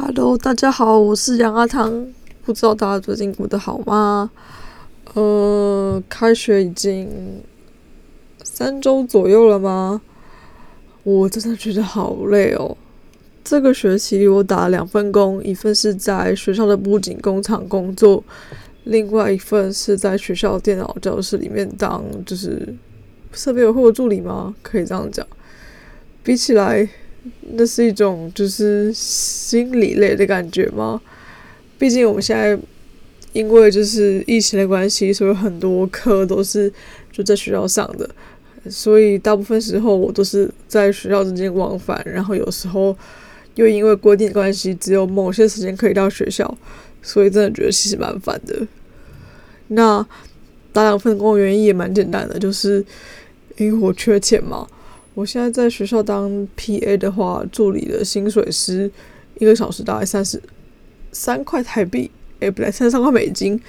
Hello，大家好，我是杨阿汤。不知道大家最近过得好吗？呃，开学已经三周左右了吗？我真的觉得好累哦。这个学期我打了两份工，一份是在学校的布景工厂工作，另外一份是在学校电脑教室里面当就是设备维护的助理吗？可以这样讲。比起来。那是一种就是心理类的感觉吗？毕竟我们现在因为就是疫情的关系，所以很多课都是就在学校上的，所以大部分时候我都是在学校之间往返，然后有时候又因为规定关系，只有某些时间可以到学校，所以真的觉得其实蛮烦的。那打两份工原因也蛮简单的，就是因为我缺钱嘛。我现在在学校当 PA 的话，助理的薪水是一个小时大概三十三块台币，哎，不对，三十三块美金，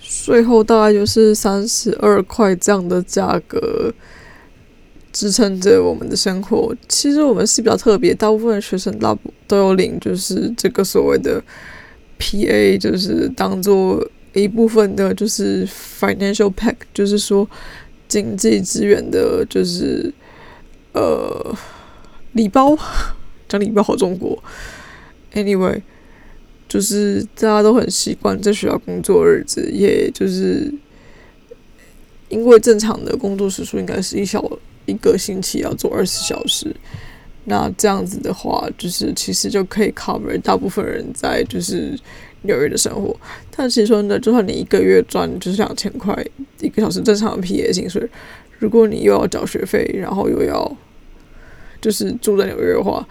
税后大概就是三十二块这样的价格支撑着我们的生活。其实我们是比较特别，大部分学生大部都有领，就是这个所谓的 PA，就是当做一部分的，就是 financial pack，就是说经济资源的，就是。呃，礼包讲礼包好中国。Anyway，就是大家都很习惯在学校工作日子，也就是因为正常的工作时数应该是一小一个星期要做二十小时，那这样子的话，就是其实就可以 cover 大部分人在就是纽约的生活。但其实说呢，就算你一个月赚就是两千块一个小时正常的 PA 薪水，如果你又要缴学费，然后又要就是住在纽约的话，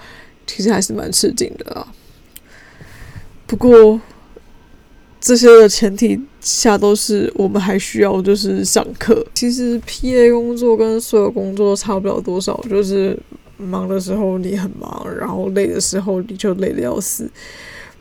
其实还是蛮吃惊的啊。不过这些的前提下都是我们还需要就是上课。其实 PA 工作跟所有工作差不了多少，就是忙的时候你很忙，然后累的时候你就累得要死。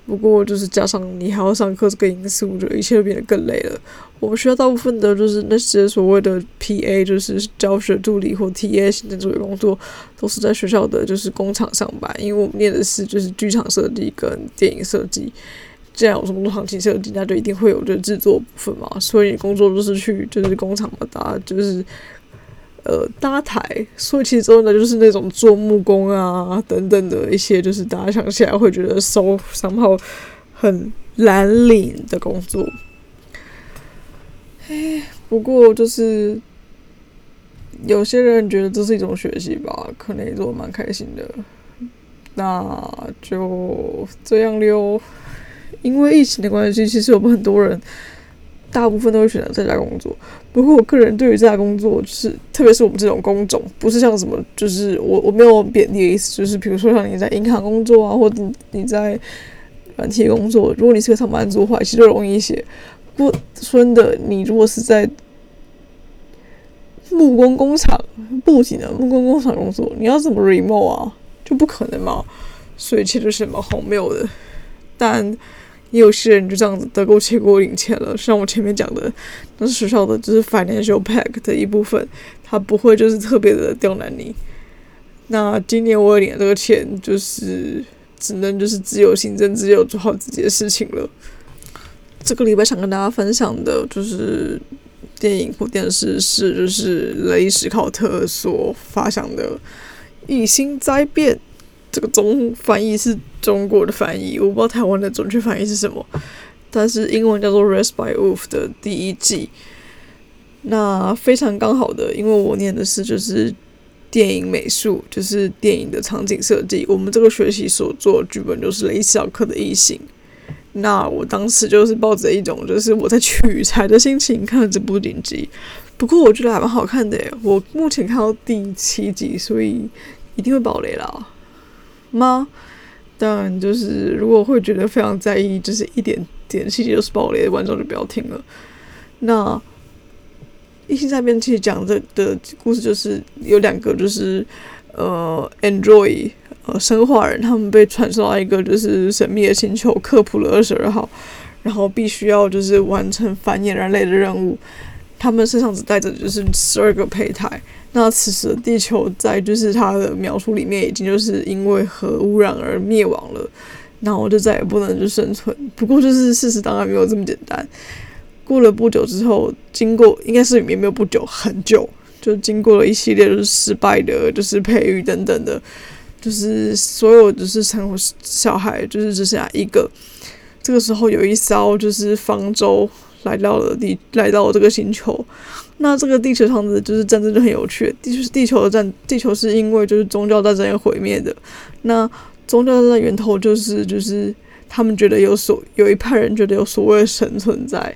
不过就是加上你还要上课这个因素，就一切都变得更累了。我们学校大部分的就是那些所谓的 PA，就是教学助理或 TA 行政助理工作，都是在学校的就是工厂上班。因为我们念的是就是剧场设计跟电影设计，既然有什么多场景设计，那就一定会有就制作部分嘛。所以工作都是去就是工厂嘛，搭就是。呃，搭台，所以其实真的就是那种做木工啊等等的一些，就是大家想起来会觉得收商号很蓝领的工作。哎，不过就是有些人觉得这是一种学习吧，可能也做蛮开心的。那就这样溜，因为疫情的关系，其实我们很多人。大部分都会选择在家工作，不过我个人对于在家工作，就是特别是我们这种工种，不是像什么，就是我我没有贬低的意思，就是比如说像你在银行工作啊，或者你在软体工作，如果你是个上班族的话，其实就容易一些。不过说真的，你如果是在木工工厂、布景的木工工厂工作，你要怎么 remote 啊？就不可能嘛，所以其实是蛮荒谬的，但。也有些人就这样子得过且过领钱了，像我前面讲的，那是学校的就是 financial pack 的一部分，他不会就是特别的刁难你。那今年我领的这个钱，就是只能就是自由行政，自由做好自己的事情了。这个礼拜想跟大家分享的就是电影或电视是就是雷史考特所发想的《异星灾变》。这个中翻译是中国的翻译，我不知道台湾的准确翻译是什么，但是英文叫做《Raised by Wolves》的第一季。那非常刚好的，因为我念的是就是电影美术，就是电影的场景设计。我们这个学期所做剧本就是雷史考特的《异形》。那我当时就是抱着一种就是我在取材的心情看了这部影集，不过我觉得还蛮好看的耶。我目前看到第七集，所以一定会爆雷啦。吗？当然，就是如果会觉得非常在意，就是一点点细节都是爆雷的观众就不要听了。那异星灾变其实讲的的故事就是有两个，就是呃，Android 呃，生化人，他们被传送到一个就是神秘的星球科普了二十二号，然后必须要就是完成繁衍人类的任务。他们身上只带着就是十二个胚胎。那此时的地球在就是它的描述里面已经就是因为核污染而灭亡了。那我就再也不能就生存。不过就是事实当然没有这么简单。过了不久之后，经过应该是也没有不久，很久，就经过了一系列就是失败的，就是培育等等的，就是所有就是生活小孩就是只剩下一个。这个时候有一艘就是方舟来到了地，来到了这个星球。那这个地球上的就是战争就很有趣，地球地球的战，地球是因为就是宗教战争而毁灭的。那宗教战争源头就是就是他们觉得有所有一派人觉得有所谓神存在，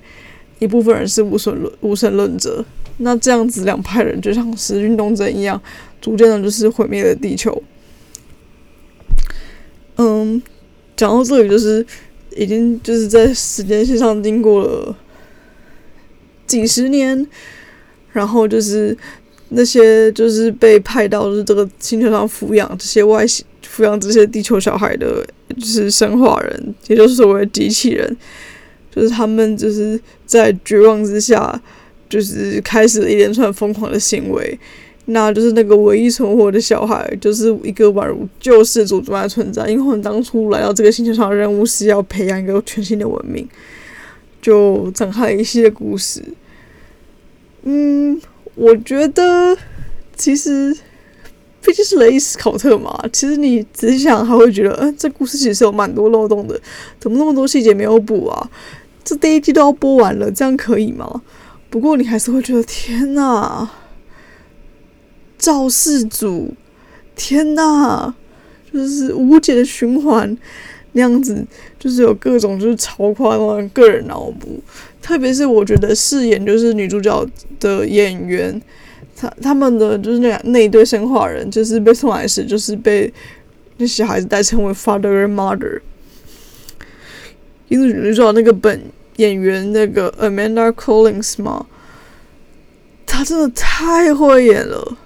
一部分人是无神论无神论者。那这样子两派人就像是运动争一样，逐渐的就是毁灭了地球。嗯，讲到这里就是已经就是在时间线上经过了几十年。然后就是那些就是被派到就是这个星球上抚养这些外星抚养这些地球小孩的，就是生化人，也就是所谓的机器人，就是他们就是在绝望之下，就是开始了一连串疯狂的行为。那就是那个唯一存活的小孩，就是一个宛如救世主般的存在，因为我们当初来到这个星球上的任务是要培养一个全新的文明，就展开了一系列故事。嗯，我觉得其实毕竟是雷斯考特嘛，其实你仔细想还会觉得，嗯，这故事其实有蛮多漏洞的，怎么那么多细节没有补啊？这第一季都要播完了，这样可以吗？不过你还是会觉得，天呐，造世主，天呐，就是无解的循环。那样子就是有各种就是超夸张个人脑补，特别是我觉得饰演就是女主角的演员，他他们的就是那那一对生化人，就是被送来时就是被那小孩子代称为 father and mother。因为女主角那个本演员那个 Amanda Collins 嘛，她真的太会演了。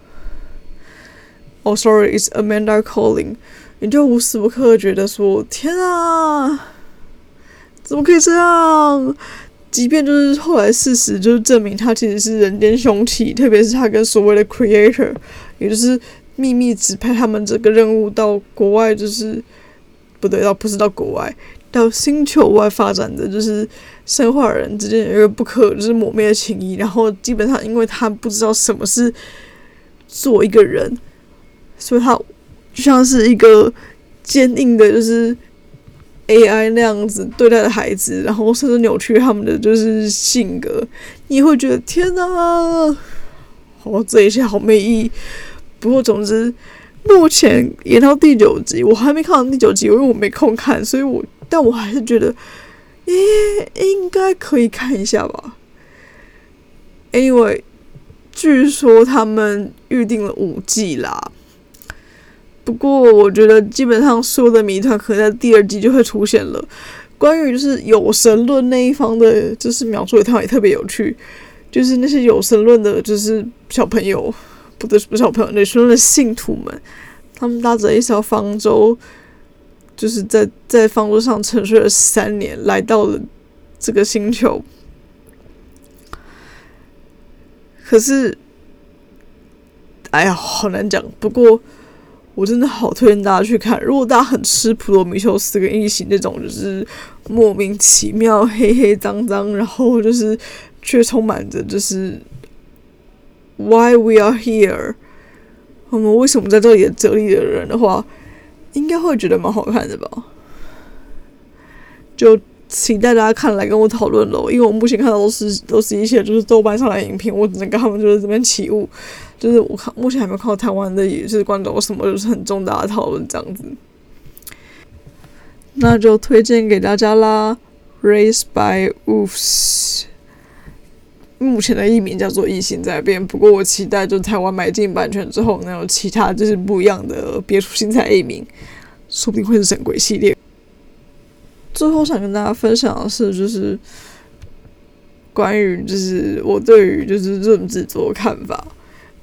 Oh sorry，it's Amanda Collins。你就无时无刻觉得说：“天啊，怎么可以这样？”即便就是后来事实就是证明他其实是人间凶器，特别是他跟所谓的 Creator，也就是秘密指派他们这个任务到国外，就是不对，到不是到国外，到星球外发展的，就是生化人之间有一个不可就是抹灭的情谊。然后基本上，因为他不知道什么是做一个人，所以他。就像是一个坚硬的，就是 AI 那样子对待的孩子，然后甚至扭曲他们的就是性格，你会觉得天哪，好，这一切好没意义。不过总之，目前演到第九集，我还没看到第九集，因为我没空看，所以我但我还是觉得，诶，应该可以看一下吧。因为据说他们预定了五季啦。不过，我觉得基本上所有的谜团可能在第二季就会出现了。关于就是有神论那一方的，就是描述也特也特别有趣。就是那些有神论的，就是小朋友，不对，不是小朋友，那说的信徒们，他们搭着一艘方舟，就是在在方舟上沉睡了三年，来到了这个星球。可是，哎呀，好难讲。不过。我真的好推荐大家去看。如果大家很吃普罗米修斯跟异形那种，就是莫名其妙、黑黑脏脏，然后就是却充满着就是 “Why we are here”，我们为什么在这里的哲理的人的话，应该会觉得蛮好看的吧？就请大家看来跟我讨论喽，因为我目前看到都是都是一些就是豆瓣上的影片，我只能跟他们就是这边起雾。就是我看目前还没有看到台湾的，也是关注什么，就是很重大的讨论这样子，那就推荐给大家啦。Raised by Wolves，目前的译名叫做《异形在变》，不过我期待就台湾买进版权之后，能有其他就是不一样的别出心裁译名，说不定会是神鬼系列。最后想跟大家分享的是，就是关于就是我对于就是这种制作的看法。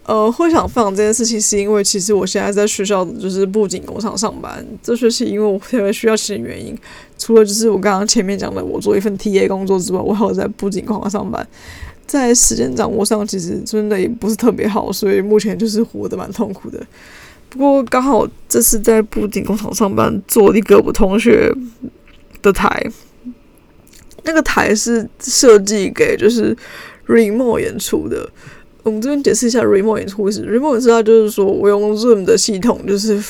呃，会想分享这件事情，是因为其实我现在在学校就是布景工厂上班。这学期因为我特别需要钱的原因，除了就是我刚刚前面讲的我做一份 TA 工作之外，我还有在布景工厂上班。在时间掌握上，其实真的也不是特别好，所以目前就是活得蛮痛苦的。不过刚好这次在布景工厂上班，做一个我同学的台，那个台是设计给就是 remote 演出的。我们这边解释一下 remote 演出是 remote 演出，它就是说我用 Zoom 的系统，就是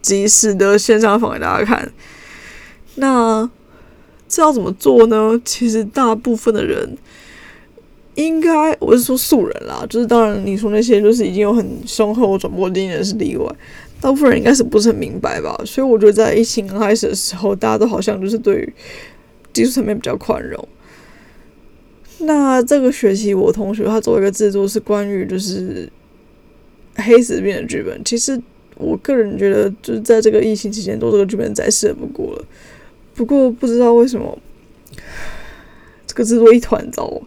即时的线上放给大家看。那这要怎么做呢？其实大部分的人应该，我是说素人啦，就是当然你说那些就是已经有很雄厚转播经验的是例外，大部分人应该是不是很明白吧？所以我觉得在疫情刚开始的时候，大家都好像就是对于技术层面比较宽容。那这个学期我同学他做一个制作是关于就是黑死病的剧本，其实我个人觉得就是在这个疫情期间做这个剧本再适合不过了。不过不知道为什么，这个制作一团糟。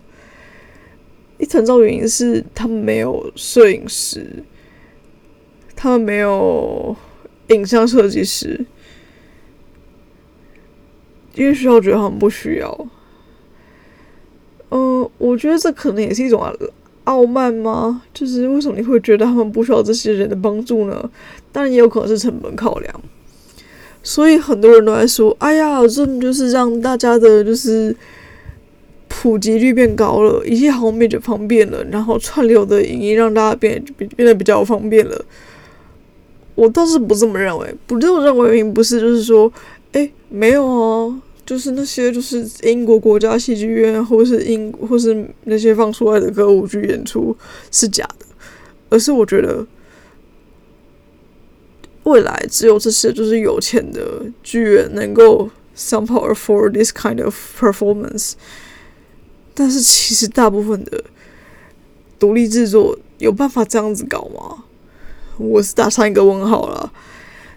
一团糟原因是他们没有摄影师，他们没有影像设计师，因为学校觉得他们不需要。我觉得这可能也是一种傲慢吗？就是为什么你会觉得他们不需要这些人的帮助呢？当然也有可能是成本考量。所以很多人都在说：“哎呀，这就是让大家的，就是普及率变高了，一切好像变方便了，然后串流的影音让大家变变得比较方便了。”我倒是不这么认为，不这么认为原因不是就是说，哎，没有啊，就是那些就是英国国家戏剧院或是英或是那些放出来的歌舞剧演出是假的，而是我觉得。未来只有这些就是有钱的剧院能够 somehow afford this kind of performance，但是其实大部分的独立制作有办法这样子搞吗？我是打上一个问号了。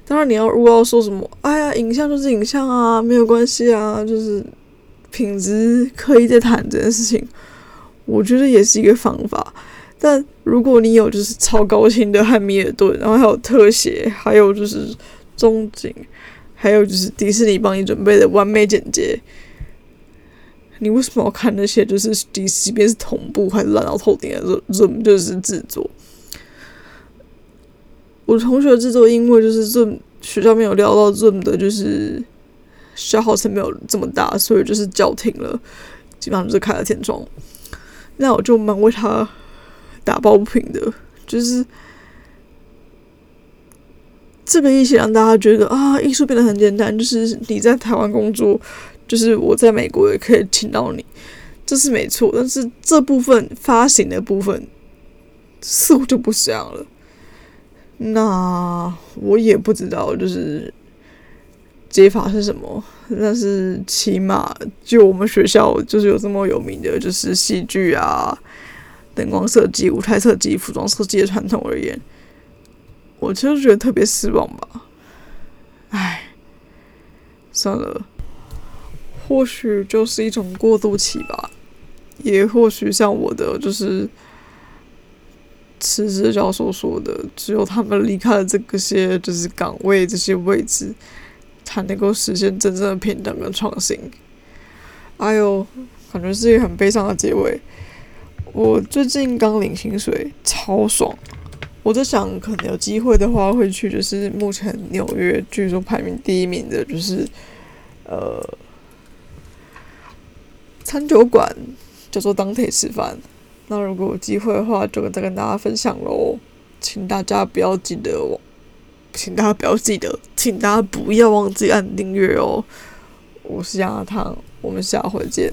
当然，你要如果要说什么，哎呀，影像就是影像啊，没有关系啊，就是品质可以在谈这件事情，我觉得也是一个方法。但如果你有就是超高清的汉密尔顿，然后还有特写，还有就是中景，还有就是迪士尼帮你准备的完美剪接，你为什么要看那些就是即即便是同步还烂到透顶的 Zoom 就是制作？我同学制作因为就是 Zoom 学校没有料到 Zoom 的就是消耗层没有这么大，所以就是叫停了，基本上就是开了天窗。那我就蛮为他。打抱不平的，就是这个意思让大家觉得啊，艺术变得很简单，就是你在台湾工作，就是我在美国也可以请到你，这是没错。但是这部分发行的部分似乎就不是这样了。那我也不知道，就是解法是什么。但是起码就我们学校就是有这么有名的，就是戏剧啊。灯光设计、舞台设计、服装设计的传统而言，我就觉得特别失望吧。唉，算了，或许就是一种过渡期吧，也或许像我的就是辞职教授说的，只有他们离开了这些就是岗位这些位置，才能够实现真正的平等跟创新。哎呦，感觉是一个很悲伤的结尾。我最近刚领薪水，超爽！我在想，可能有机会的话，会去就是目前纽约据说排名第一名的，就是呃餐酒馆叫做 Dante 吃饭。那如果有机会的话，就再跟大家分享喽。请大家不要记得我，请大家不要记得，请大家不要忘记按订阅哦。我是杨阿汤，我们下回见。